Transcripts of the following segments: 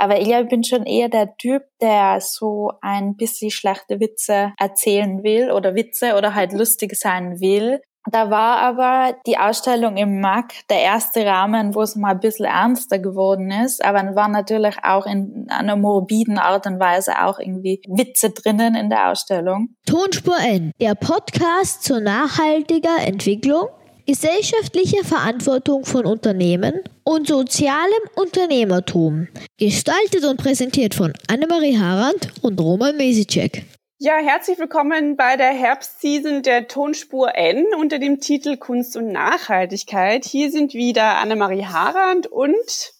Aber ich glaube, ich bin schon eher der Typ, der so ein bisschen schlechte Witze erzählen will oder Witze oder halt lustig sein will. Da war aber die Ausstellung im MAC der erste Rahmen, wo es mal ein bisschen ernster geworden ist, aber war natürlich auch in einer morbiden Art und Weise auch irgendwie Witze drinnen in der Ausstellung. Tonspur N, der Podcast zur nachhaltiger Entwicklung, gesellschaftlicher Verantwortung von Unternehmen und sozialem Unternehmertum. Gestaltet und präsentiert von Annemarie Harand und Roman Mesicek. Ja, herzlich willkommen bei der Herbstseason der Tonspur N unter dem Titel Kunst und Nachhaltigkeit. Hier sind wieder Annemarie Harand und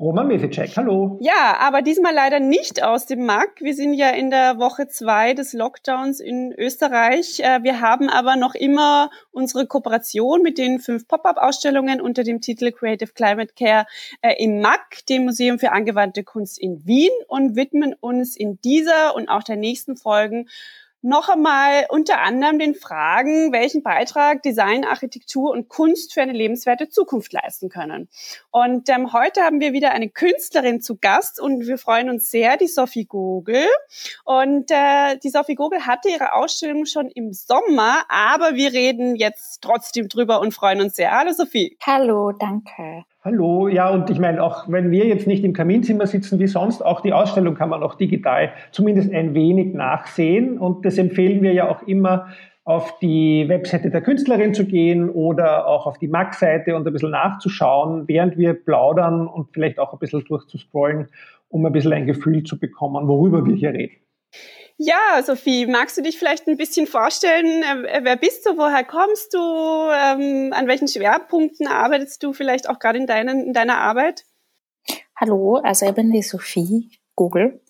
Roman Mesicek, hallo. Ja, aber diesmal leider nicht aus dem MAG. Wir sind ja in der Woche zwei des Lockdowns in Österreich. Äh, wir haben aber noch immer unsere Kooperation mit den fünf Pop-up-Ausstellungen unter dem Titel Creative Climate Care äh, im MAG, dem Museum für angewandte Kunst in Wien und widmen uns in dieser und auch der nächsten Folgen noch einmal unter anderem den Fragen, welchen Beitrag Design, Architektur und Kunst für eine lebenswerte Zukunft leisten können. Und ähm, heute haben wir wieder eine Künstlerin zu Gast und wir freuen uns sehr, die Sophie Gogel. Und äh, die Sophie Gogel hatte ihre Ausstellung schon im Sommer, aber wir reden jetzt trotzdem drüber und freuen uns sehr. Hallo Sophie. Hallo, danke. Hallo, ja, und ich meine, auch wenn wir jetzt nicht im Kaminzimmer sitzen wie sonst, auch die Ausstellung kann man auch digital zumindest ein wenig nachsehen. Und das empfehlen wir ja auch immer, auf die Webseite der Künstlerin zu gehen oder auch auf die MAG-Seite und ein bisschen nachzuschauen, während wir plaudern und vielleicht auch ein bisschen durchzuscrollen, um ein bisschen ein Gefühl zu bekommen, worüber wir hier reden. Ja, Sophie, magst du dich vielleicht ein bisschen vorstellen? Äh, wer bist du? Woher kommst du? Ähm, an welchen Schwerpunkten arbeitest du vielleicht auch gerade in, deinen, in deiner Arbeit? Hallo, also ich bin die Sophie Google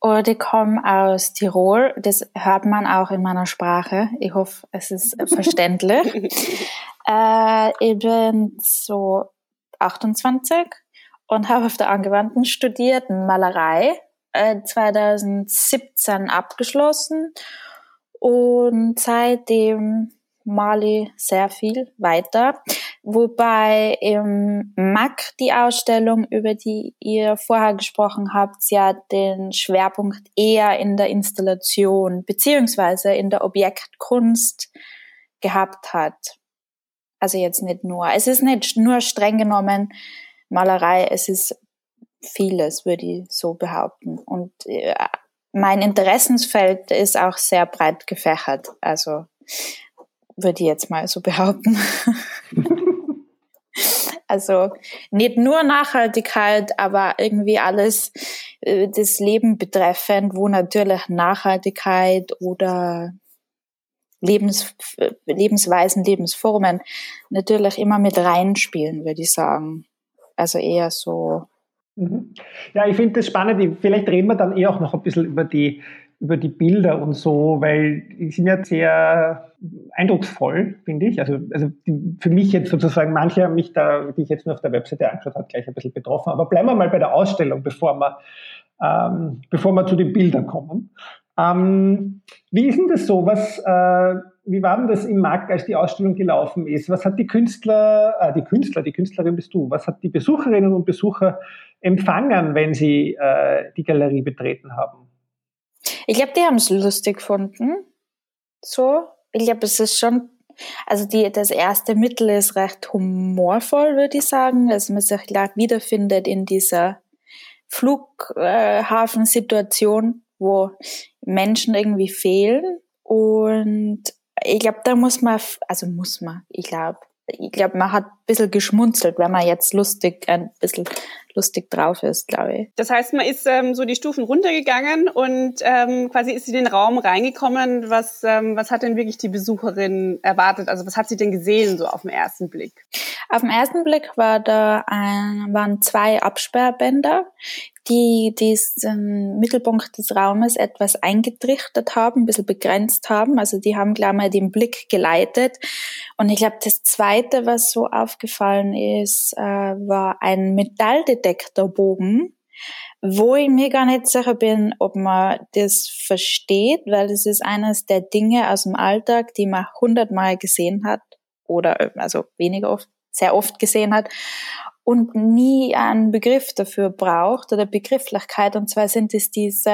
und ich komme aus Tirol. Das hört man auch in meiner Sprache. Ich hoffe, es ist verständlich. äh, ich bin so 28 und habe auf der Angewandten studiert, Malerei 2017 äh, abgeschlossen und seitdem male ich sehr viel weiter. Wobei im MAC die Ausstellung, über die ihr vorher gesprochen habt, ja den Schwerpunkt eher in der Installation beziehungsweise in der Objektkunst gehabt hat. Also jetzt nicht nur. Es ist nicht nur streng genommen Malerei, es ist vieles, würde ich so behaupten. Und äh, mein Interessensfeld ist auch sehr breit gefächert. Also würde ich jetzt mal so behaupten. also nicht nur Nachhaltigkeit, aber irgendwie alles äh, das Leben betreffend, wo natürlich Nachhaltigkeit oder Lebens, Lebensweisen, Lebensformen natürlich immer mit reinspielen, würde ich sagen. Also eher so. Ja, ich finde das spannend. Vielleicht reden wir dann eh auch noch ein bisschen über die, über die Bilder und so, weil die sind ja sehr eindrucksvoll, finde ich. Also, also die, für mich jetzt sozusagen, manche haben mich da, die ich jetzt nur auf der Webseite angeschaut habe, gleich ein bisschen betroffen. Aber bleiben wir mal bei der Ausstellung, bevor wir, ähm, bevor wir zu den Bildern kommen. Ähm, wie ist denn das so? Was, äh, wie war denn das im Markt, als die Ausstellung gelaufen ist? Was hat die Künstler, äh, die Künstler, die Künstlerin bist du, was hat die Besucherinnen und Besucher empfangen, wenn sie äh, die Galerie betreten haben? Ich glaube, die haben es lustig gefunden. So. Ich glaube, es ist schon, also die, das erste Mittel ist recht humorvoll, würde ich sagen. Also man sich gleich wiederfindet in dieser Flughafensituation, wo Menschen irgendwie fehlen. Und ich glaube, da muss man, also muss man, ich glaube, ich glaube, man hat ein bisschen geschmunzelt, wenn man jetzt lustig, ein bisschen lustig drauf ist, glaube ich. Das heißt, man ist ähm, so die Stufen runtergegangen und ähm, quasi ist sie in den Raum reingekommen. Was, ähm, was hat denn wirklich die Besucherin erwartet? Also was hat sie denn gesehen so auf den ersten Blick? Auf den ersten Blick war da ein, waren zwei Absperrbänder, die diesen Mittelpunkt des Raumes etwas eingetrichtert haben, ein bisschen begrenzt haben. Also die haben gleich mal den Blick geleitet. Und ich glaube, das Zweite, was so aufgefallen ist, äh, war ein Metalldetektorbogen, wo ich mir gar nicht sicher bin, ob man das versteht, weil das ist eines der Dinge aus dem Alltag, die man hundertmal gesehen hat oder also weniger oft, sehr oft gesehen hat und nie einen Begriff dafür braucht oder Begrifflichkeit. Und zwar sind es diese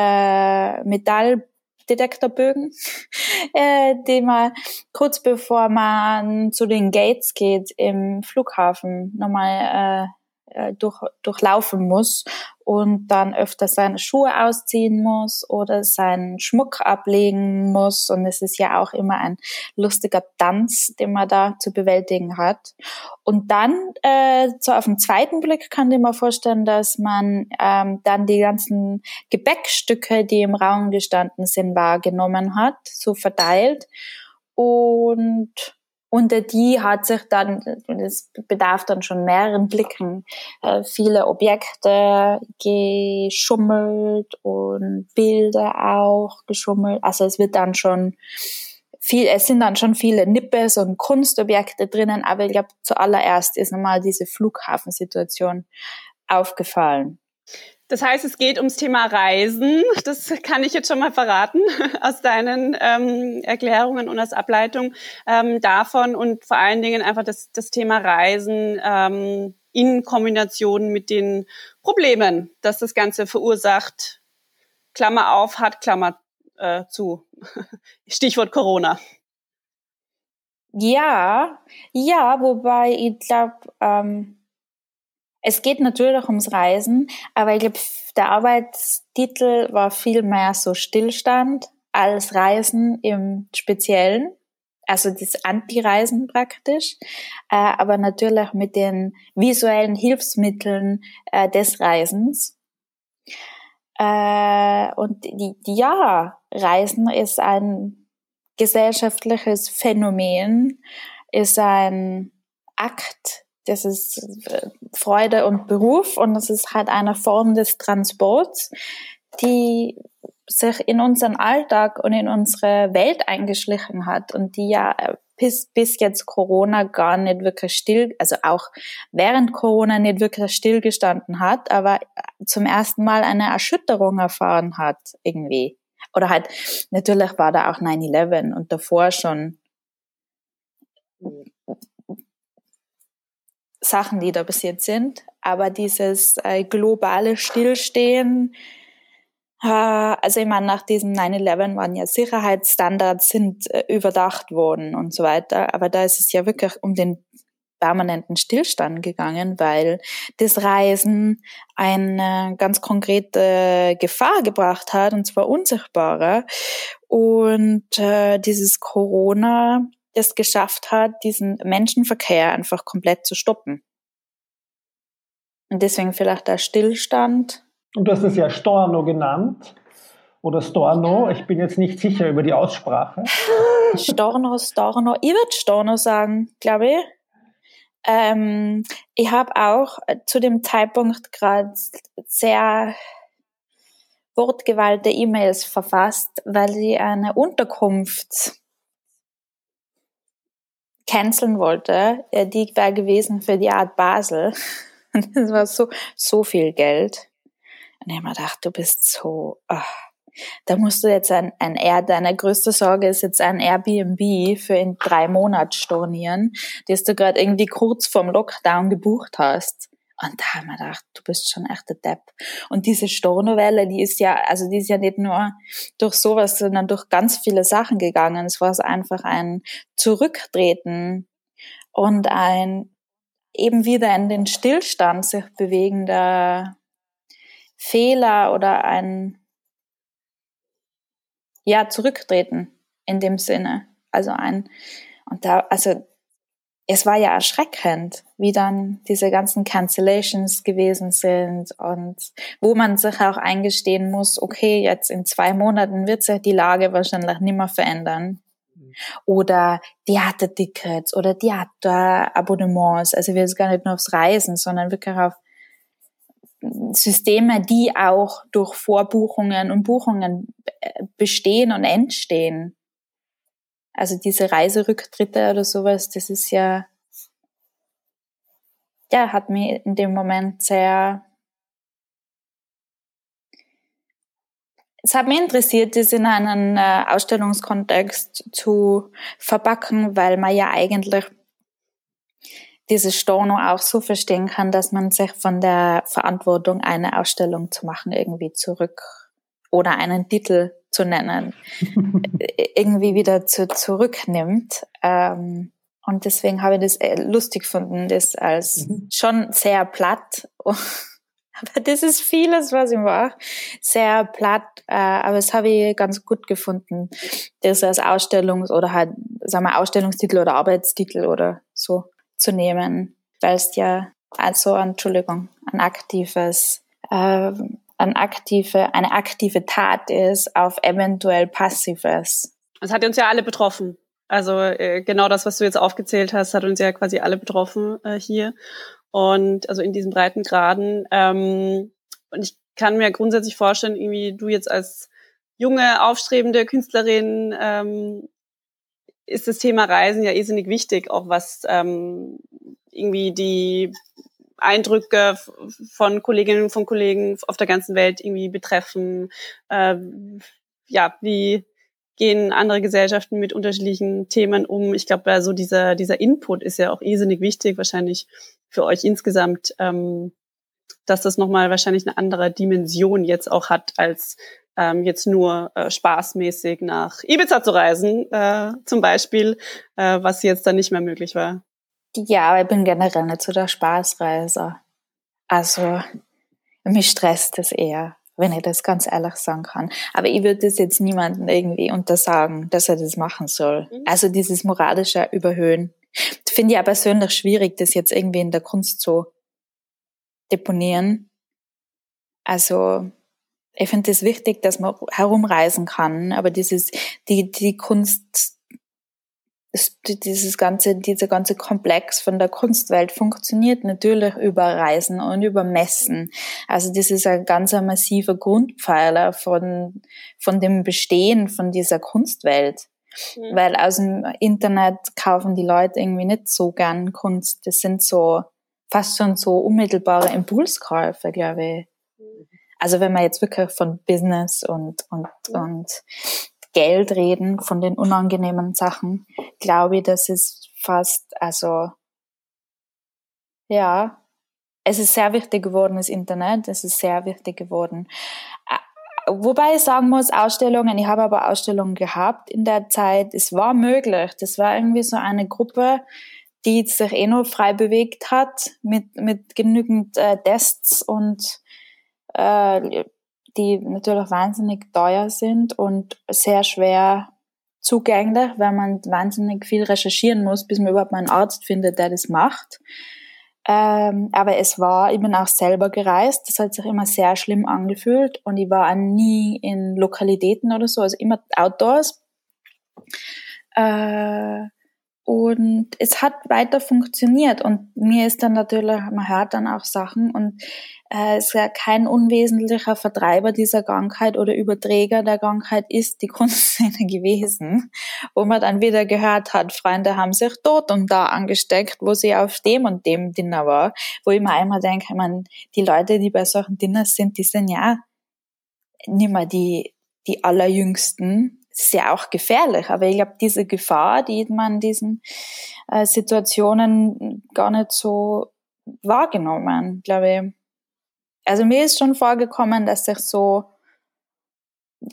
Metalldetektorbögen, äh, die man kurz bevor man zu den Gates geht im Flughafen nochmal äh, äh durch, durchlaufen muss und dann öfter seine Schuhe ausziehen muss oder seinen Schmuck ablegen muss. Und es ist ja auch immer ein lustiger Tanz, den man da zu bewältigen hat. Und dann, äh, so auf den zweiten Blick kann ich mir vorstellen, dass man ähm, dann die ganzen Gepäckstücke, die im Raum gestanden sind, wahrgenommen hat, so verteilt. Und unter die hat sich dann, es bedarf dann schon mehreren Blicken, äh, viele Objekte geschummelt und Bilder auch geschummelt. Also es wird dann schon viel, es sind dann schon viele Nippes und Kunstobjekte drinnen, aber ich glaube, zuallererst ist nochmal diese Flughafensituation aufgefallen. Das heißt, es geht ums Thema Reisen. Das kann ich jetzt schon mal verraten aus deinen ähm, Erklärungen und als Ableitung ähm, davon und vor allen Dingen einfach das, das Thema Reisen ähm, in Kombination mit den Problemen, dass das Ganze verursacht. Klammer auf, hat Klammer äh, zu. Stichwort Corona. Ja, ja, wobei ich glaube, ähm, es geht natürlich ums Reisen, aber ich glaube, der Arbeitstitel war viel mehr so Stillstand als Reisen im Speziellen. Also das Anti-Reisen praktisch, äh, aber natürlich mit den visuellen Hilfsmitteln äh, des Reisens. Äh, und die, ja, Reisen ist ein gesellschaftliches Phänomen, ist ein Akt das ist äh, Freude und Beruf und das ist halt eine Form des Transports, die sich in unseren Alltag und in unsere Welt eingeschlichen hat und die ja äh, bis, bis jetzt Corona gar nicht wirklich still, also auch während Corona nicht wirklich stillgestanden hat, aber zum ersten Mal eine Erschütterung erfahren hat irgendwie. Oder halt, natürlich war da auch 9-11 und davor schon Sachen, die da passiert sind. Aber dieses äh, globale Stillstehen, äh, also ich meine, nach diesem 9-11 waren ja Sicherheitsstandards sind äh, überdacht worden und so weiter. Aber da ist es ja wirklich um den permanenten Stillstand gegangen, weil das Reisen eine ganz konkrete Gefahr gebracht hat, und zwar unsichtbare. Und äh, dieses Corona es geschafft hat, diesen Menschenverkehr einfach komplett zu stoppen. Und deswegen vielleicht der Stillstand. Und du hast es ja Storno genannt. Oder Storno. Ich bin jetzt nicht sicher über die Aussprache. Storno, Storno. Ich würde Storno sagen, glaube ich. Ähm, ich habe auch zu dem Zeitpunkt gerade sehr wortgewaltige E-Mails verfasst, weil ich eine Unterkunft canceln wollte, äh, die wäre gewesen für die Art Basel. das war so, so viel Geld. Und ich habe mir gedacht, du bist so, ach, da musst du jetzt ein, ein Air, deine größte Sorge ist jetzt ein Airbnb für in drei Monaten stornieren, das du gerade irgendwie kurz vorm Lockdown gebucht hast. Und da haben wir gedacht, du bist schon echt der Depp. Und diese Stornowelle, die ist ja, also die ist ja nicht nur durch sowas, sondern durch ganz viele Sachen gegangen. Es war einfach ein Zurücktreten und ein eben wieder in den Stillstand sich bewegender Fehler oder ein, ja, Zurücktreten in dem Sinne. Also ein, und da, also es war ja erschreckend, wie dann diese ganzen Cancellations gewesen sind und wo man sich auch eingestehen muss, okay, jetzt in zwei Monaten wird sich die Lage wahrscheinlich nicht mehr verändern. Oder Theatertickets oder Theaterabonnements. Also wir sind gar nicht nur aufs Reisen, sondern wirklich auf Systeme, die auch durch Vorbuchungen und Buchungen äh, bestehen und entstehen. Also diese Reiserücktritte oder sowas, das ist ja, ja, hat mich in dem Moment sehr, es hat mich interessiert, das in einen äh, Ausstellungskontext zu verpacken, weil man ja eigentlich diese Storno auch so verstehen kann, dass man sich von der Verantwortung, eine Ausstellung zu machen, irgendwie zurück oder einen Titel zu nennen, irgendwie wieder zu, zurücknimmt. Ähm, und deswegen habe ich das äh, lustig gefunden, das als mhm. schon sehr platt. aber das ist vieles, was ich mache. Sehr platt, äh, aber das habe ich ganz gut gefunden, das als Ausstellungs- oder halt, sagen wir, Ausstellungstitel oder Arbeitstitel oder so zu nehmen, weil es ja also, Entschuldigung, ein aktives, äh, ein aktive, eine aktive Tat ist auf eventuell passives. Das hat uns ja alle betroffen. Also äh, genau das, was du jetzt aufgezählt hast, hat uns ja quasi alle betroffen äh, hier. Und also in diesen breiten Graden. Ähm, und ich kann mir grundsätzlich vorstellen, irgendwie du jetzt als junge, aufstrebende Künstlerin ähm, ist das Thema Reisen ja irrsinnig wichtig, auch was ähm, irgendwie die Eindrücke von Kolleginnen und Kollegen auf der ganzen Welt irgendwie betreffen. Äh, ja, wie gehen andere Gesellschaften mit unterschiedlichen Themen um? Ich glaube, so dieser, dieser Input ist ja auch irrsinnig wichtig, wahrscheinlich für euch insgesamt, ähm, dass das nochmal wahrscheinlich eine andere Dimension jetzt auch hat, als ähm, jetzt nur äh, spaßmäßig nach Ibiza zu reisen, äh, zum Beispiel, äh, was jetzt dann nicht mehr möglich war. Ja, aber ich bin generell nicht so der Spaßreiser. Also, mich stresst es eher, wenn ich das ganz ehrlich sagen kann. Aber ich würde das jetzt niemandem irgendwie untersagen, dass er das machen soll. Mhm. Also dieses moralische Überhöhen. Finde ich ja persönlich schwierig, das jetzt irgendwie in der Kunst zu deponieren. Also, ich finde es das wichtig, dass man herumreisen kann, aber dieses, die, die Kunst dieses ganze, dieser ganze Komplex von der Kunstwelt funktioniert natürlich über Reisen und über Messen. Also das ist ein ganz massiver Grundpfeiler von, von dem Bestehen von dieser Kunstwelt. Mhm. Weil aus dem Internet kaufen die Leute irgendwie nicht so gern Kunst. Das sind so fast schon so unmittelbare Impulskäufe, glaube ich. Mhm. Also wenn man jetzt wirklich von Business und, und, mhm. und Geld reden, von den unangenehmen Sachen, glaube ich, dass es fast, also, ja, es ist sehr wichtig geworden, das Internet, es ist sehr wichtig geworden. Wobei ich sagen muss, Ausstellungen, ich habe aber Ausstellungen gehabt in der Zeit, es war möglich. Das war irgendwie so eine Gruppe, die sich eh nur frei bewegt hat, mit, mit genügend äh, Tests und äh, die natürlich wahnsinnig teuer sind und sehr schwer zugänglich, weil man wahnsinnig viel recherchieren muss, bis man überhaupt mal einen Arzt findet, der das macht. Ähm, aber es war, ich bin auch selber gereist, das hat sich immer sehr schlimm angefühlt und ich war auch nie in Lokalitäten oder so, also immer outdoors. Äh, und es hat weiter funktioniert. Und mir ist dann natürlich, man hört dann auch Sachen und äh, es ist ja kein unwesentlicher Vertreiber dieser Krankheit oder Überträger der Krankheit ist die Kunstszene gewesen, wo man dann wieder gehört hat, Freunde haben sich dort und da angesteckt, wo sie auf dem und dem Dinner war, wo ich mir einmal denke, man, die Leute, die bei solchen Dinners sind, die sind ja nicht mehr die, die allerjüngsten, ist ja auch gefährlich, aber ich glaube, diese Gefahr, die man in diesen äh, Situationen gar nicht so wahrgenommen, glaube ich. Also mir ist schon vorgekommen, dass sich so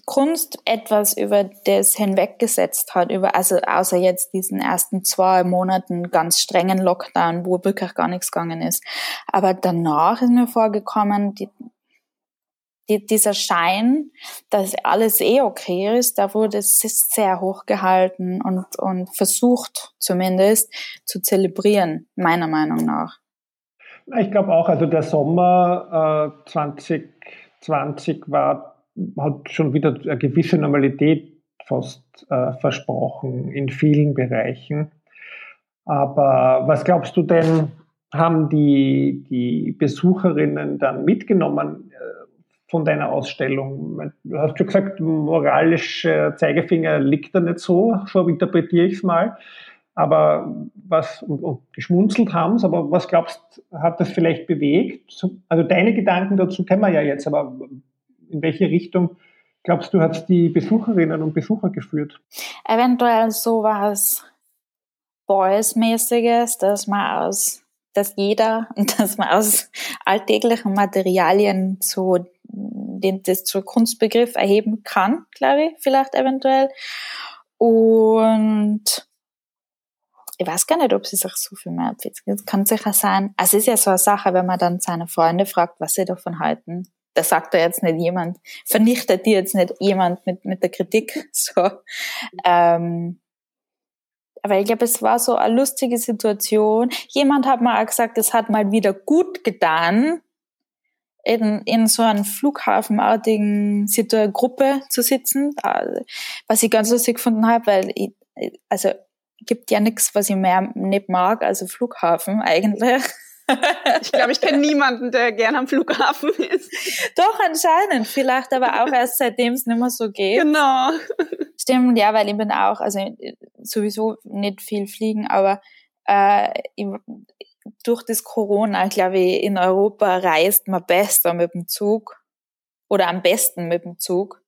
Kunst etwas über das hinweggesetzt hat, über, also außer jetzt diesen ersten zwei Monaten ganz strengen Lockdown, wo wirklich gar nichts gegangen ist. Aber danach ist mir vorgekommen, die, die, dieser Schein, dass alles eh okay ist, da wurde es sehr hoch gehalten und, und versucht zumindest zu zelebrieren, meiner Meinung nach. Ich glaube auch, also der Sommer äh, 2020 war, hat schon wieder eine gewisse Normalität fast äh, versprochen in vielen Bereichen. Aber was glaubst du denn, haben die, die Besucherinnen dann mitgenommen? Äh, von deiner Ausstellung? Du hast schon gesagt, moralischer Zeigefinger liegt da nicht so, so interpretiere ich es mal. Aber was, und, und geschmunzelt haben es, aber was glaubst hat das vielleicht bewegt? Also deine Gedanken dazu kennen wir ja jetzt, aber in welche Richtung glaubst du, hat es die Besucherinnen und Besucher geführt? Eventuell sowas Boys-mäßiges, dass man aus, dass jeder, dass man aus alltäglichen Materialien so den, das zur Kunstbegriff erheben kann, glaube ich, vielleicht eventuell. Und ich weiß gar nicht, ob sie sich so viel mehr Das kann sicher sein. Also es ist ja so eine Sache, wenn man dann seine Freunde fragt, was sie davon halten. Da sagt da jetzt nicht jemand, vernichtet die jetzt nicht jemand mit, mit der Kritik. So. Ähm, aber ich glaube, es war so eine lustige Situation. Jemand hat mal auch gesagt, es hat mal wieder gut getan, in, in so einem flughafenartigen Gruppe zu sitzen, äh, was ich ganz lustig gefunden habe, weil ich, also gibt ja nichts, was ich mehr nicht mag, also Flughafen eigentlich. Ich glaube, ich kenne niemanden, der gern am Flughafen ist. Doch, anscheinend. Vielleicht aber auch erst seitdem es nicht mehr so geht. Genau. Stimmt, ja, weil ich bin auch, also sowieso nicht viel fliegen, aber äh, ich, durch das Corona, glaube ich, in Europa reist man besser mit dem Zug oder am besten mit dem Zug,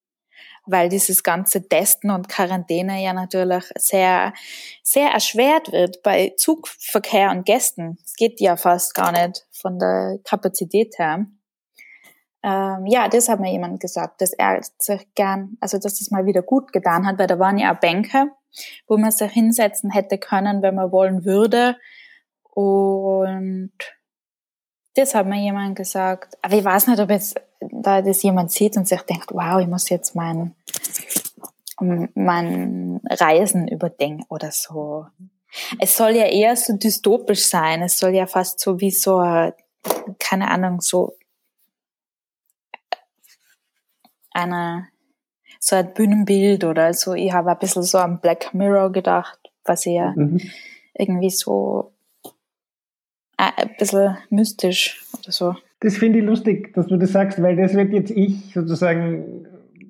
weil dieses ganze Testen und Quarantäne ja natürlich sehr, sehr erschwert wird bei Zugverkehr und Gästen. Es geht ja fast gar nicht von der Kapazität her. Ähm, ja, das hat mir jemand gesagt, dass er sich gern, also dass das mal wieder gut getan hat, weil da waren ja auch Bänke, wo man sich hinsetzen hätte können, wenn man wollen würde und das hat mir jemand gesagt. Aber ich weiß nicht, ob jetzt da das jemand sieht und sich denkt, wow, ich muss jetzt mein, mein Reisen überdenken oder so. Es soll ja eher so dystopisch sein. Es soll ja fast so wie so, keine Ahnung, so eine, so ein Bühnenbild oder so. Ich habe ein bisschen so an Black Mirror gedacht, was ja mhm. irgendwie so ein bisschen mystisch oder so. Das finde ich lustig, dass du das sagst, weil das wird jetzt ich sozusagen,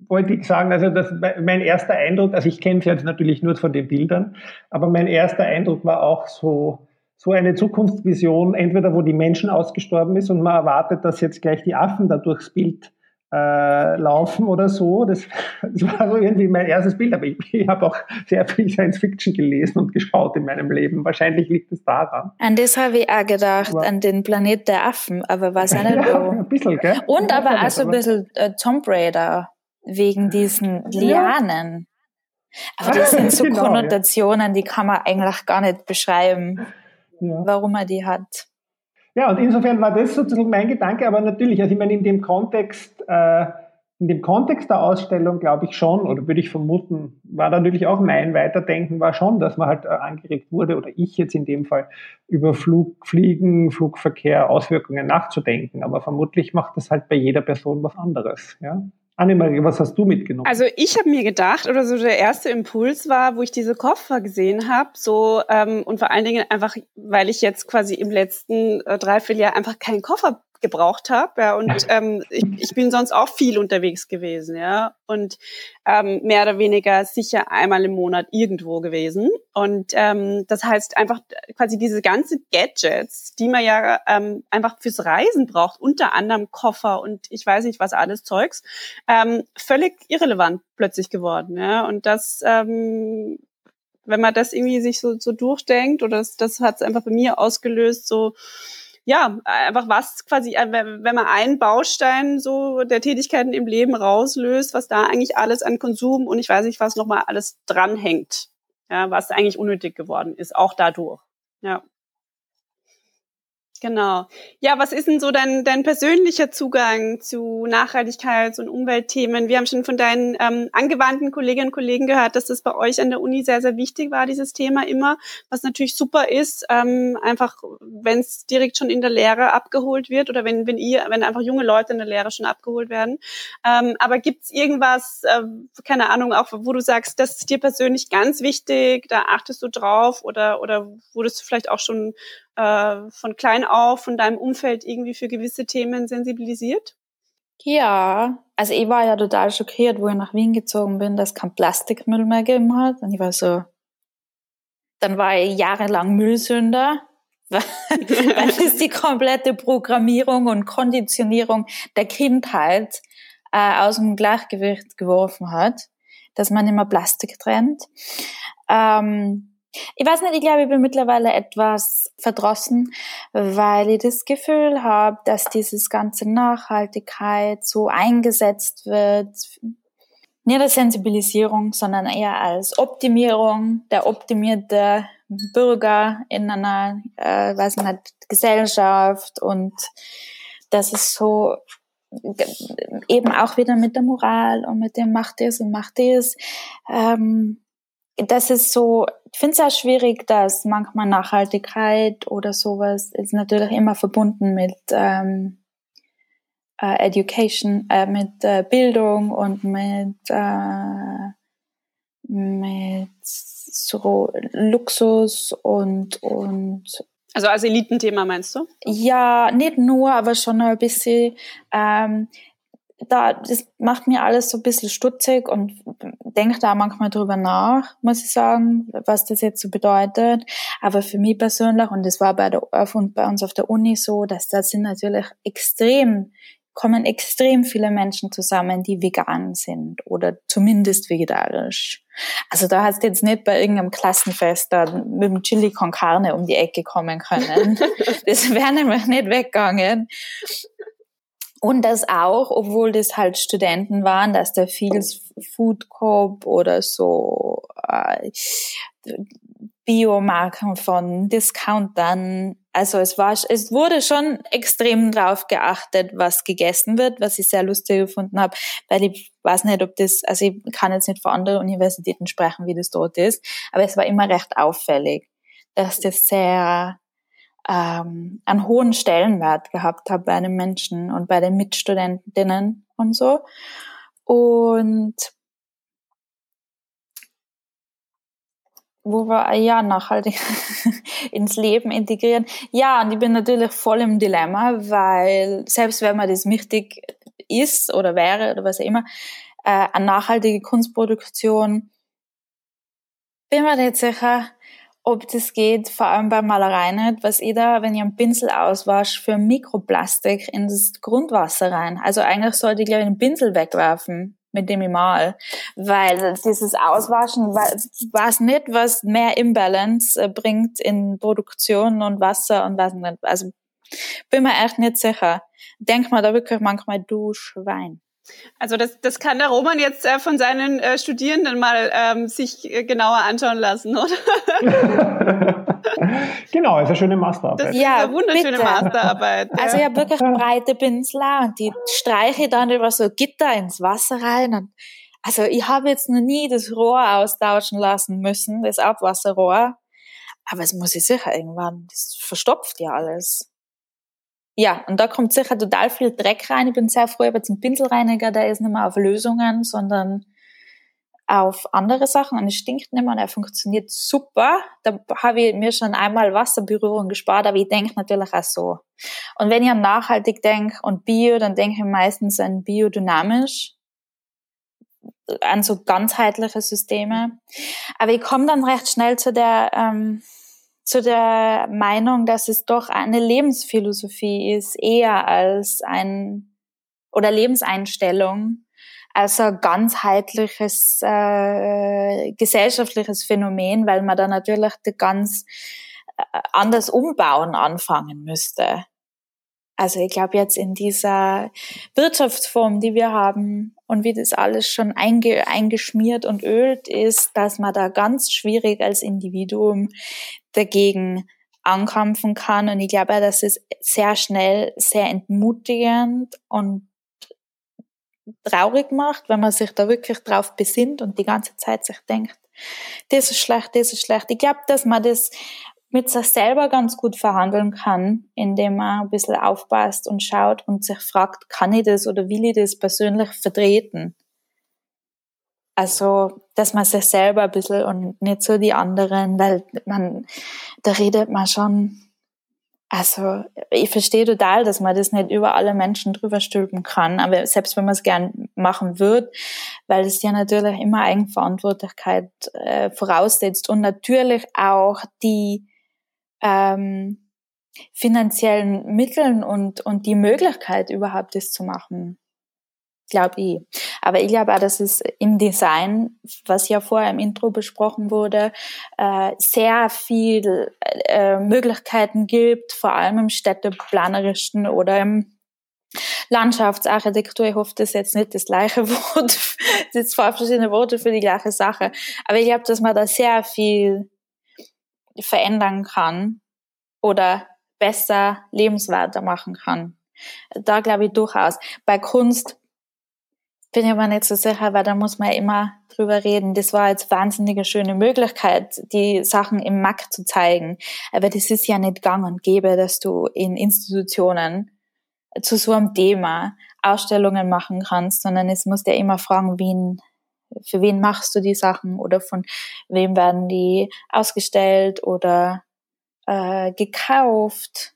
wollte ich sagen, also das, mein erster Eindruck, also ich kenne es jetzt natürlich nur von den Bildern, aber mein erster Eindruck war auch so, so eine Zukunftsvision, entweder wo die Menschen ausgestorben ist und man erwartet, dass jetzt gleich die Affen da durchs Bild äh, laufen oder so. Das, das, war so irgendwie mein erstes Bild. Aber ich, ich habe auch sehr viel Science Fiction gelesen und geschaut in meinem Leben. Wahrscheinlich liegt es daran. An das habe ich auch gedacht, aber, an den Planet der Affen, aber was auch nicht ja, so. Ein bisschen, gell? Und ja, aber auch so ein bisschen äh, Tomb Raider wegen diesen Lianen. Aber das sind so genau, Konnotationen, ja. die kann man eigentlich gar nicht beschreiben, warum er die hat. Ja, und insofern war das sozusagen mein Gedanke, aber natürlich, also ich meine, in dem Kontext, äh, in dem Kontext der Ausstellung glaube ich schon, oder würde ich vermuten, war natürlich auch mein Weiterdenken, war schon, dass man halt äh, angeregt wurde, oder ich jetzt in dem Fall, über Flug, Fliegen, Flugverkehr, Auswirkungen nachzudenken. Aber vermutlich macht das halt bei jeder Person was anderes. Ja? Annemarie, was hast du mitgenommen? Also ich habe mir gedacht, oder so der erste Impuls war, wo ich diese Koffer gesehen habe, so ähm, und vor allen Dingen einfach, weil ich jetzt quasi im letzten äh, Dreivierteljahr einfach keinen Koffer gebraucht habe. Ja, und ähm, ich, ich bin sonst auch viel unterwegs gewesen, ja. Und ähm, mehr oder weniger sicher einmal im Monat irgendwo gewesen. Und ähm, das heißt einfach quasi diese ganze Gadgets, die man ja ähm, einfach fürs Reisen braucht, unter anderem Koffer und ich weiß nicht was alles Zeugs, ähm, völlig irrelevant plötzlich geworden. Ja. Und das ähm, wenn man das irgendwie sich so, so durchdenkt, oder das, das hat es einfach bei mir ausgelöst, so ja, einfach was quasi, äh, wenn man einen Baustein so der Tätigkeiten im Leben rauslöst, was da eigentlich alles an Konsum und ich weiß nicht, was nochmal alles dranhängt, ja, was eigentlich unnötig geworden ist, auch dadurch. Ja. Genau. Ja, was ist denn so dein, dein persönlicher Zugang zu Nachhaltigkeits- und Umweltthemen? Wir haben schon von deinen ähm, angewandten Kolleginnen und Kollegen gehört, dass das bei euch an der Uni sehr, sehr wichtig war, dieses Thema immer, was natürlich super ist, ähm, einfach wenn es direkt schon in der Lehre abgeholt wird oder wenn, wenn ihr, wenn einfach junge Leute in der Lehre schon abgeholt werden. Ähm, aber gibt's irgendwas, äh, keine Ahnung, auch wo du sagst, das ist dir persönlich ganz wichtig, da achtest du drauf oder, oder wurdest du vielleicht auch schon äh, von klein auf von deinem Umfeld irgendwie für gewisse Themen sensibilisiert? Ja, also ich war ja total schockiert, wo ich nach Wien gezogen bin, dass kein Plastikmüll mehr gegeben hat. Und ich war so, dann war ich jahrelang Müllsünder, weil es die komplette Programmierung und Konditionierung der Kindheit äh, aus dem Gleichgewicht geworfen hat, dass man immer Plastik trennt. Ähm, Ich weiß nicht, ich glaube, ich bin mittlerweile etwas verdrossen, weil ich das Gefühl habe, dass dieses ganze Nachhaltigkeit so eingesetzt wird, nicht als Sensibilisierung, sondern eher als Optimierung. Der optimierte Bürger in einer, äh, weiß nicht, Gesellschaft. Und das ist so eben auch wieder mit der Moral und mit dem macht das und macht das. Ähm, das ist so, ich finde es auch schwierig, dass manchmal Nachhaltigkeit oder sowas ist natürlich immer verbunden mit ähm, äh, Education, äh, mit äh, Bildung und mit, äh, mit so Luxus und, und also als Elitenthema meinst du? Ja, nicht nur, aber schon ein bisschen. Ähm, da, das macht mir alles so ein bisschen stutzig und denke da manchmal drüber nach, muss ich sagen, was das jetzt so bedeutet. Aber für mich persönlich, und das war bei, der, bei uns auf der Uni so, dass da sind natürlich extrem kommen extrem viele Menschen zusammen, die vegan sind oder zumindest vegetarisch. Also da hast du jetzt nicht bei irgendeinem Klassenfest da mit dem Chili con Carne um die Ecke kommen können. das wäre nämlich nicht weggegangen. Und das auch, obwohl das halt Studenten waren, dass da viel Food Coop oder so äh, Biomarken von Discountern. Also es war, es wurde schon extrem drauf geachtet, was gegessen wird, was ich sehr lustig gefunden habe, weil ich weiß nicht, ob das, also ich kann jetzt nicht für andere Universitäten sprechen, wie das dort ist, aber es war immer recht auffällig, dass das sehr ähm, einen hohen Stellenwert gehabt hat bei den Menschen und bei den Mitstudentinnen und so. Und wo wir ja nachhaltig ins Leben integrieren. Ja, und ich bin natürlich voll im Dilemma, weil selbst wenn man das wichtig ist oder wäre oder was auch immer, äh, eine nachhaltige Kunstproduktion, bin mir nicht sicher, ob das geht, vor allem bei Malerei nicht, was ich da, wenn ich einen Pinsel auswasche, für Mikroplastik in das Grundwasser rein. Also eigentlich sollte ich, glaube ich, den Pinsel wegwerfen mit dem ich mal. Weil dieses Auswaschen weiß nicht, was mehr Imbalance äh, bringt in Produktion und Wasser und was nicht. Also bin mir echt nicht sicher. Denk mal da wirklich manchmal, du Schwein. Also das, das kann der Roman jetzt äh, von seinen äh, Studierenden mal ähm, sich äh, genauer anschauen lassen, oder? genau, ist eine schöne Masterarbeit. Das ja, ist eine wunderschöne bitte. Masterarbeit. Ja. Also ich habe wirklich breite Pinsler und die streiche dann über so Gitter ins Wasser rein. Und also ich habe jetzt noch nie das Rohr austauschen lassen müssen, das Abwasserrohr. Aber es muss ich sicher irgendwann, das verstopft ja alles. Ja, und da kommt sicher total viel Dreck rein. Ich bin sehr froh über den Pinselreiniger, der ist nicht mehr auf Lösungen, sondern auf andere Sachen und es stinkt nicht mehr und er funktioniert super. Da habe ich mir schon einmal Wasserberührung gespart, aber ich denke natürlich auch so. Und wenn ich an nachhaltig denke und Bio, dann denke ich meistens an biodynamisch, an so ganzheitliche Systeme. Aber ich komme dann recht schnell zu der, ähm, zu der Meinung, dass es doch eine Lebensphilosophie ist, eher als ein oder Lebenseinstellung, also ganzheitliches äh, gesellschaftliches Phänomen, weil man da natürlich ganz äh, anders umbauen anfangen müsste. Also ich glaube jetzt in dieser Wirtschaftsform, die wir haben und wie das alles schon einge eingeschmiert und ölt ist, dass man da ganz schwierig als Individuum dagegen ankämpfen kann. Und ich glaube, das ist sehr schnell sehr entmutigend und traurig macht, wenn man sich da wirklich drauf besinnt und die ganze Zeit sich denkt, das ist schlecht, das ist schlecht. Ich glaube, dass man das mit sich selber ganz gut verhandeln kann, indem man ein bisschen aufpasst und schaut und sich fragt, kann ich das oder will ich das persönlich vertreten? Also, dass man sich selber ein bisschen und nicht so die anderen, weil man, da redet man schon also ich verstehe total, dass man das nicht über alle Menschen drüber stülpen kann, aber selbst wenn man es gern machen wird, weil es ja natürlich immer Eigenverantwortlichkeit äh, voraussetzt und natürlich auch die ähm, finanziellen Mitteln und, und die Möglichkeit überhaupt das zu machen, glaube ich. Aber ich glaube auch, dass es im Design, was ja vorher im Intro besprochen wurde, äh, sehr viel äh, Möglichkeiten gibt, vor allem im städteplanerischen oder im Landschaftsarchitektur, ich hoffe, das ist jetzt nicht das gleiche Wort, das sind zwei verschiedene Worte für die gleiche Sache. Aber ich glaube, dass man da sehr viel verändern kann oder besser lebenswerter machen kann. Da glaube ich durchaus. Bei Kunst bin ich aber nicht so sicher, weil da muss man immer drüber reden. Das war jetzt wahnsinnige schöne Möglichkeit, die Sachen im Mac zu zeigen. Aber das ist ja nicht gang und gäbe, dass du in Institutionen zu so einem Thema Ausstellungen machen kannst, sondern es muss ja immer fragen, wen, für wen machst du die Sachen oder von wem werden die ausgestellt oder äh, gekauft.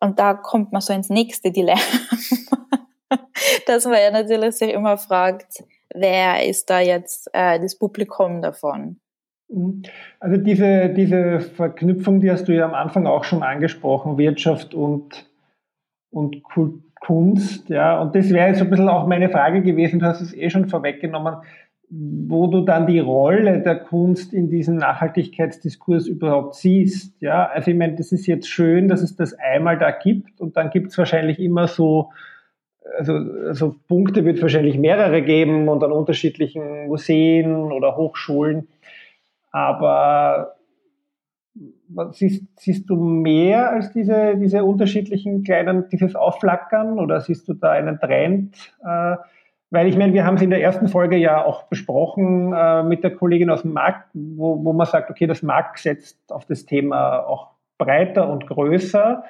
Und da kommt man so ins nächste Dilemma, dass man ja natürlich sich immer fragt, wer ist da jetzt äh, das Publikum davon? Mhm. Also diese, diese Verknüpfung, die hast du ja am Anfang auch schon angesprochen, Wirtschaft und und Kunst. Ja. Und das wäre jetzt so ein bisschen auch meine Frage gewesen, du hast es eh schon vorweggenommen, wo du dann die Rolle der Kunst in diesem Nachhaltigkeitsdiskurs überhaupt siehst. Ja. Also ich meine, das ist jetzt schön, dass es das einmal da gibt und dann gibt es wahrscheinlich immer so, also, also Punkte wird es wahrscheinlich mehrere geben und an unterschiedlichen Museen oder Hochschulen. Aber Siehst, siehst du mehr als diese, diese unterschiedlichen kleinen, dieses Aufflackern oder siehst du da einen Trend? Äh, weil ich meine, wir haben es in der ersten Folge ja auch besprochen äh, mit der Kollegin aus dem Markt, wo, wo man sagt, okay, das Markt setzt auf das Thema auch breiter und größer.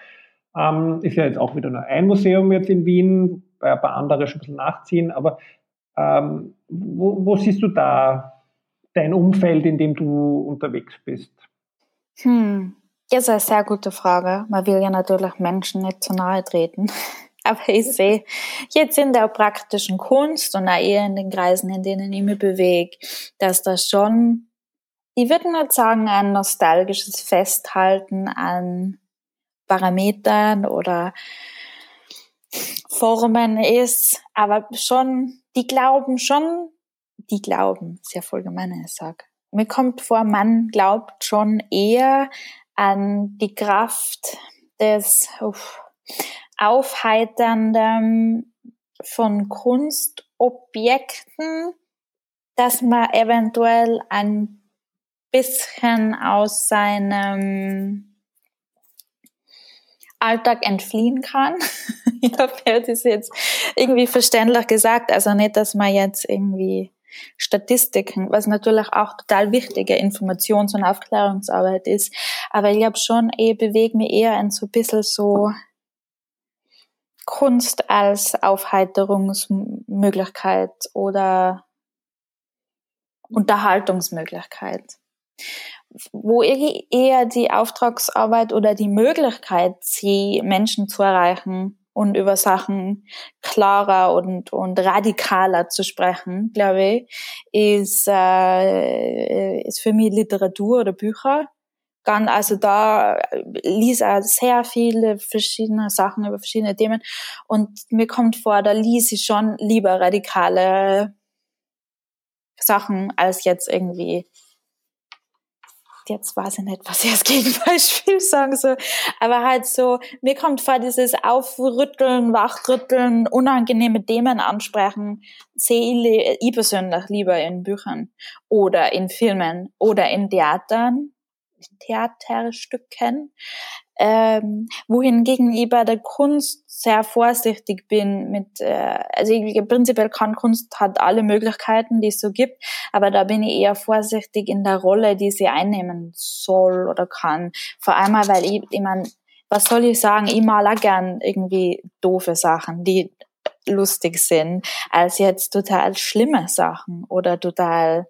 Ähm, ist ja jetzt auch wieder nur ein Museum jetzt in Wien, bei ein paar andere schon ein bisschen nachziehen, aber ähm, wo, wo siehst du da dein Umfeld, in dem du unterwegs bist? Hm, das ist eine sehr gute Frage. Man will ja natürlich Menschen nicht zu nahe treten. Aber ich sehe jetzt in der praktischen Kunst und auch eher in den Kreisen, in denen ich mich bewege, dass das schon, ich würde nicht sagen, ein nostalgisches Festhalten an Parametern oder Formen ist, aber schon, die glauben schon, die glauben, sehr voll gemein, ich sag, mir kommt vor, man glaubt schon eher an die Kraft des uff, Aufheiternden von Kunstobjekten, dass man eventuell ein bisschen aus seinem Alltag entfliehen kann. ich hoffe, das ist jetzt irgendwie verständlich gesagt. Also nicht, dass man jetzt irgendwie Statistiken, was natürlich auch total wichtige Informations- und Aufklärungsarbeit ist. Aber ich glaube schon, ich bewege mich eher in so ein bisschen so Kunst als Aufheiterungsmöglichkeit oder Unterhaltungsmöglichkeit. Wo ich eher die Auftragsarbeit oder die Möglichkeit sehe, Menschen zu erreichen, und über Sachen klarer und, und radikaler zu sprechen, glaube ich, ist, äh, ist für mich Literatur oder Bücher. Also da liest er sehr viele verschiedene Sachen über verschiedene Themen und mir kommt vor, da liest ich schon lieber radikale Sachen als jetzt irgendwie jetzt weiß ich nicht, was ich als Gegenbeispiel sagen soll, aber halt so, mir kommt vor, dieses Aufrütteln, Wachrütteln, unangenehme Themen ansprechen, sehe ich persönlich lieber in Büchern oder in Filmen oder in Theatern, Theaterstücken, ähm, wohingegen ich bei der Kunst sehr vorsichtig bin mit, äh, also ich, prinzipiell kann Kunst hat alle Möglichkeiten, die es so gibt, aber da bin ich eher vorsichtig in der Rolle, die sie einnehmen soll oder kann. Vor allem, weil ich, ich meine, was soll ich sagen, ich mal auch gern irgendwie doofe Sachen, die lustig sind, als jetzt total schlimme Sachen oder total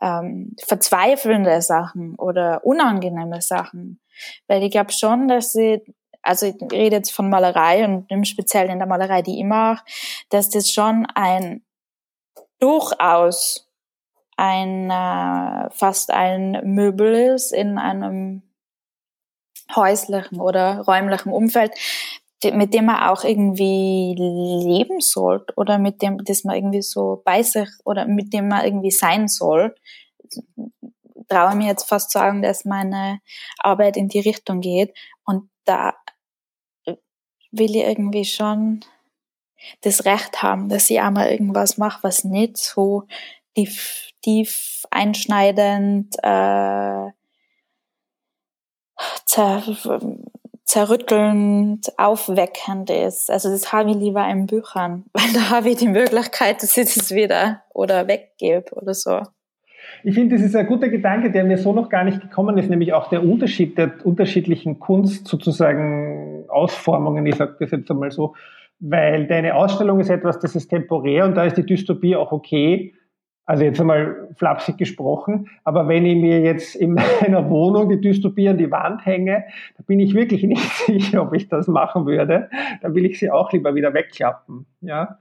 ähm, verzweifelnde Sachen oder unangenehme Sachen. Weil ich glaube schon, dass sie, also ich rede jetzt von Malerei und im Speziellen in der Malerei, die ich mache, dass das schon ein durchaus ein äh, fast ein Möbel ist in einem häuslichen oder räumlichen Umfeld, mit dem man auch irgendwie leben soll oder mit dem, das man irgendwie so bei sich oder mit dem man irgendwie sein soll, traue mir jetzt fast sagen, dass meine Arbeit in die Richtung geht. Und da will ich irgendwie schon das Recht haben, dass ich einmal irgendwas mache, was nicht so tief, tief einschneidend, äh, zer, zerrüttelnd, aufweckend ist. Also das habe ich lieber in Büchern, weil da habe ich die Möglichkeit, dass ich das wieder oder weggebe oder so. Ich finde, das ist ein guter Gedanke, der mir so noch gar nicht gekommen ist, nämlich auch der Unterschied der unterschiedlichen Kunst sozusagen Ausformungen, ich sage das jetzt einmal so, weil deine Ausstellung ist etwas, das ist temporär und da ist die Dystopie auch okay. Also jetzt einmal flapsig gesprochen, aber wenn ich mir jetzt in meiner Wohnung die Dystopie an die Wand hänge, da bin ich wirklich nicht sicher, ob ich das machen würde. Dann will ich sie auch lieber wieder wegklappen. Ja.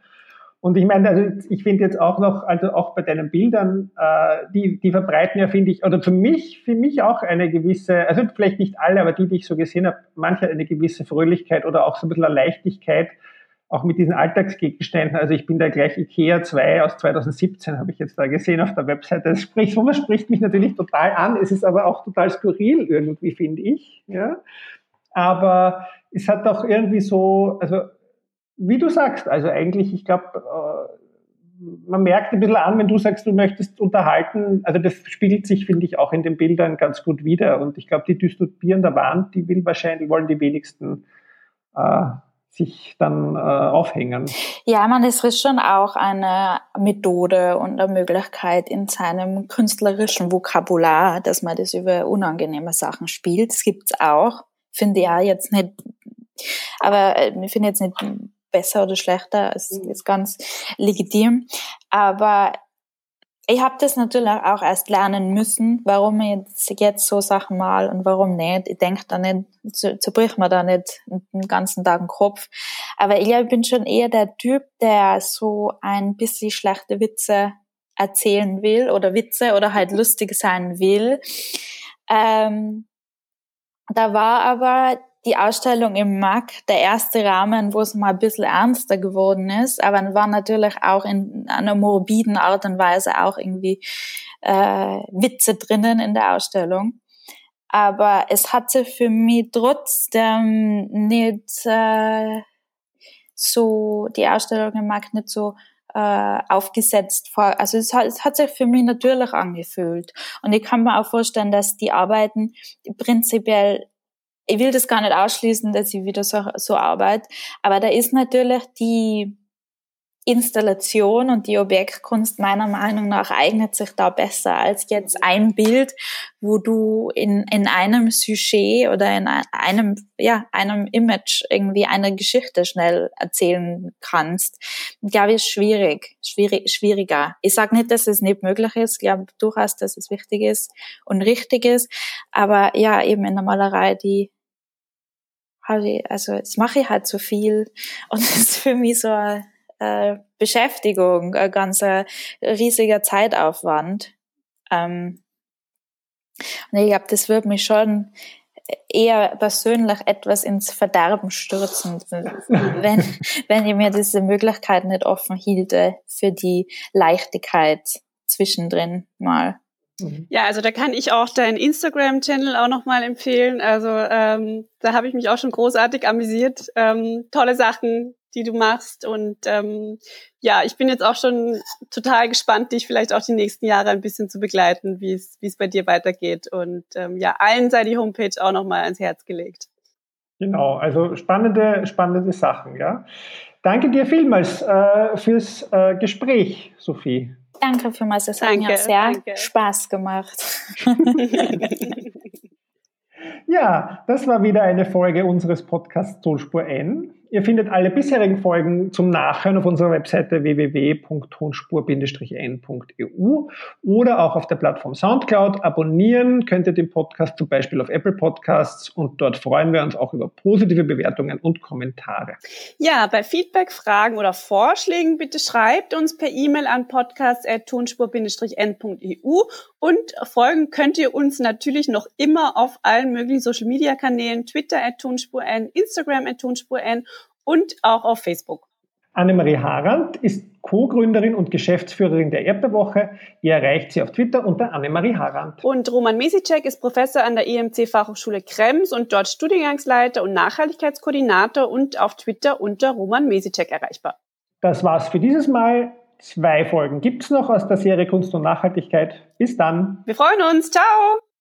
Und ich meine, also ich finde jetzt auch noch, also auch bei deinen Bildern, äh, die, die verbreiten ja, finde ich, oder für mich, für mich auch eine gewisse, also vielleicht nicht alle, aber die, die ich so gesehen habe, manche eine gewisse Fröhlichkeit oder auch so ein bisschen eine Leichtigkeit, auch mit diesen Alltagsgegenständen. Also ich bin da gleich IKEA 2 aus 2017, habe ich jetzt da gesehen auf der Webseite. Das spricht, sowas spricht mich natürlich total an. Es ist aber auch total skurril irgendwie, finde ich. Ja. Aber es hat auch irgendwie so, also wie du sagst, also eigentlich, ich glaube, äh, man merkt ein bisschen an, wenn du sagst, du möchtest unterhalten, also das spiegelt sich, finde ich, auch in den Bildern ganz gut wieder. Und ich glaube, die Dystopien Wand, die will wahrscheinlich, wollen die wenigsten äh, sich dann äh, aufhängen. Ja, man, es ist schon auch eine Methode und eine Möglichkeit in seinem künstlerischen Vokabular, dass man das über unangenehme Sachen spielt. Das gibt's auch. Finde ja jetzt nicht, aber äh, ich finde jetzt nicht besser oder schlechter, es mhm. ist ganz legitim. Aber ich habe das natürlich auch erst lernen müssen, warum ich jetzt, jetzt so Sachen mal und warum nicht. Ich denke da nicht, zerbricht mir da nicht den ganzen Tag den Kopf. Aber ich, ich bin schon eher der Typ, der so ein bisschen schlechte Witze erzählen will oder Witze oder halt lustig sein will. Ähm, da war aber die Ausstellung im MAC der erste Rahmen, wo es mal ein bisschen ernster geworden ist, aber war natürlich auch in einer morbiden Art und Weise auch irgendwie äh, Witze drinnen in der Ausstellung. Aber es hatte für mich trotzdem nicht äh, so, die Ausstellung im MAC nicht so äh, aufgesetzt vor. Also es hat, es hat sich für mich natürlich angefühlt. Und ich kann mir auch vorstellen, dass die Arbeiten prinzipiell ich will das gar nicht ausschließen, dass ich wieder so, so arbeite, aber da ist natürlich die Installation und die Objektkunst meiner Meinung nach eignet sich da besser als jetzt ein Bild, wo du in, in einem Sujet oder in einem, ja, einem Image irgendwie eine Geschichte schnell erzählen kannst. Ich glaube, ist schwierig, schwierig, schwieriger. Ich sage nicht, dass es nicht möglich ist. Ich glaube durchaus, dass es wichtig ist und richtig ist. Aber ja, eben in der Malerei, die also jetzt mache ich halt so viel und es ist für mich so eine äh, Beschäftigung, ein ganzer riesiger Zeitaufwand. Ähm, und ich glaube, das würde mich schon eher persönlich etwas ins Verderben stürzen, wenn, wenn ich mir diese Möglichkeit nicht offen hielte für die Leichtigkeit zwischendrin mal. Mhm. Ja, also da kann ich auch deinen Instagram-Channel auch nochmal empfehlen. Also ähm, da habe ich mich auch schon großartig amüsiert. Ähm, tolle Sachen, die du machst. Und ähm, ja, ich bin jetzt auch schon total gespannt, dich vielleicht auch die nächsten Jahre ein bisschen zu begleiten, wie es wie es bei dir weitergeht. Und ähm, ja, allen sei die Homepage auch nochmal ans Herz gelegt. Genau, also spannende, spannende Sachen, ja. Danke dir vielmals äh, fürs äh, Gespräch, Sophie. Danke vielmals, es hat mir sehr danke. Spaß gemacht. ja, das war wieder eine Folge unseres Podcasts Tonspur N. Ihr findet alle bisherigen Folgen zum Nachhören auf unserer Webseite www.tonspur-n.eu oder auch auf der Plattform Soundcloud. Abonnieren könnt ihr den Podcast zum Beispiel auf Apple Podcasts und dort freuen wir uns auch über positive Bewertungen und Kommentare. Ja, bei Feedback, Fragen oder Vorschlägen bitte schreibt uns per E-Mail an podcast.tonspur-n.eu und folgen könnt ihr uns natürlich noch immer auf allen möglichen Social Media Kanälen, Twitter at tonspur-n, Instagram at tonspur-n und auch auf Facebook. Annemarie Harand ist Co-Gründerin und Geschäftsführerin der Erdbeerwoche. Ihr erreicht sie auf Twitter unter Annemarie Harand. Und Roman Mesicek ist Professor an der EMC Fachhochschule Krems und dort Studiengangsleiter und Nachhaltigkeitskoordinator und auf Twitter unter Roman Mesicek erreichbar. Das war's für dieses Mal. Zwei Folgen gibt's noch aus der Serie Kunst und Nachhaltigkeit. Bis dann. Wir freuen uns. Ciao.